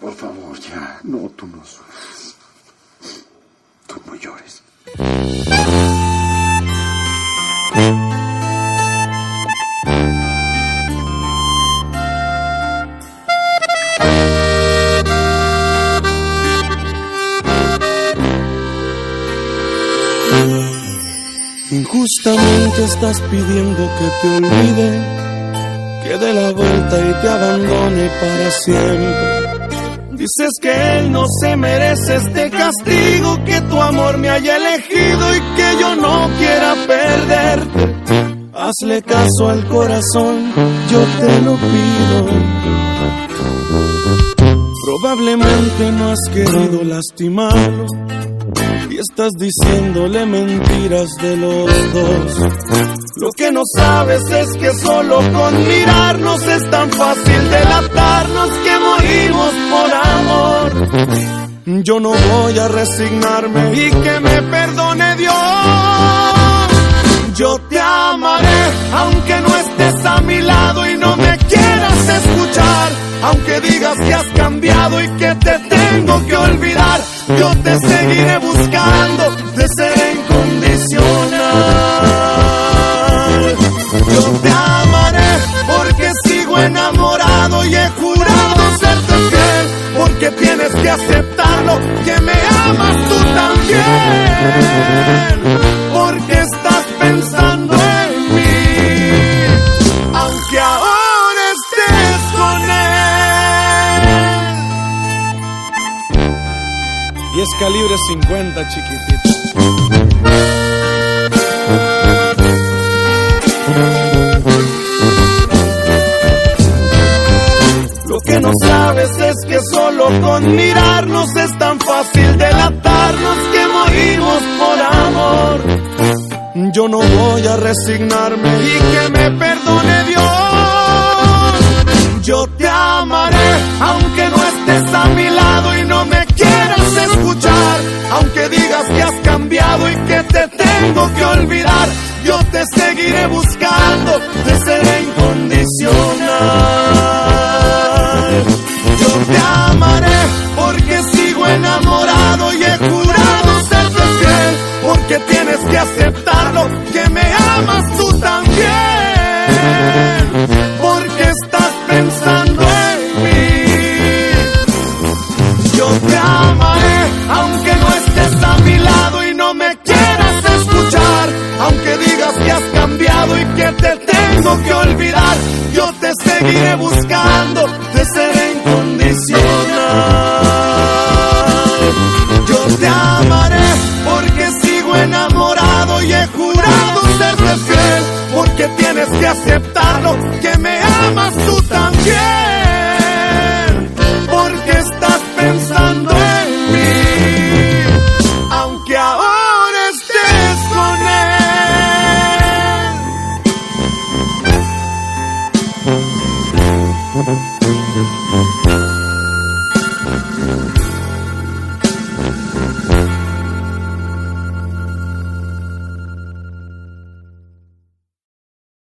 por favor, ya. No, tú no. Tú no llores. Injustamente estás pidiendo que te olvide, que dé la vuelta y te abandone para siempre. Dices que él no se merece este castigo, que tu amor me haya elegido y que yo no quiera perderte. Hazle caso al corazón, yo te lo pido. Probablemente no has querido lastimarlo y estás diciéndole mentiras de los dos. Lo que no sabes es que solo con mirarnos es tan fácil delatarnos que morimos por amor. Yo no voy a resignarme y que me perdone Dios. Yo te amaré aunque no estés a mi lado y no me quieras escuchar. Aunque digas que has cambiado y que te tengo que olvidar yo te seguiré buscando, te que aceptarlo, que me amas tú también, porque estás pensando en mí, aunque ahora estés con él. Y es calibre 50, chiquitito. Solo con mirarnos es tan fácil delatarnos que morimos por amor. Yo no voy a resignarme y que me perdone Dios. Yo te amaré aunque no estés a mi lado y no me quieras escuchar. Aunque digas que has cambiado y que te tengo que olvidar. Yo te seguiré buscando, te seré incondicional. Seguiré buscando, te seré incondicional. Yo te amaré porque sigo enamorado y he jurado serte fiel. Porque tienes que aceptarlo, que me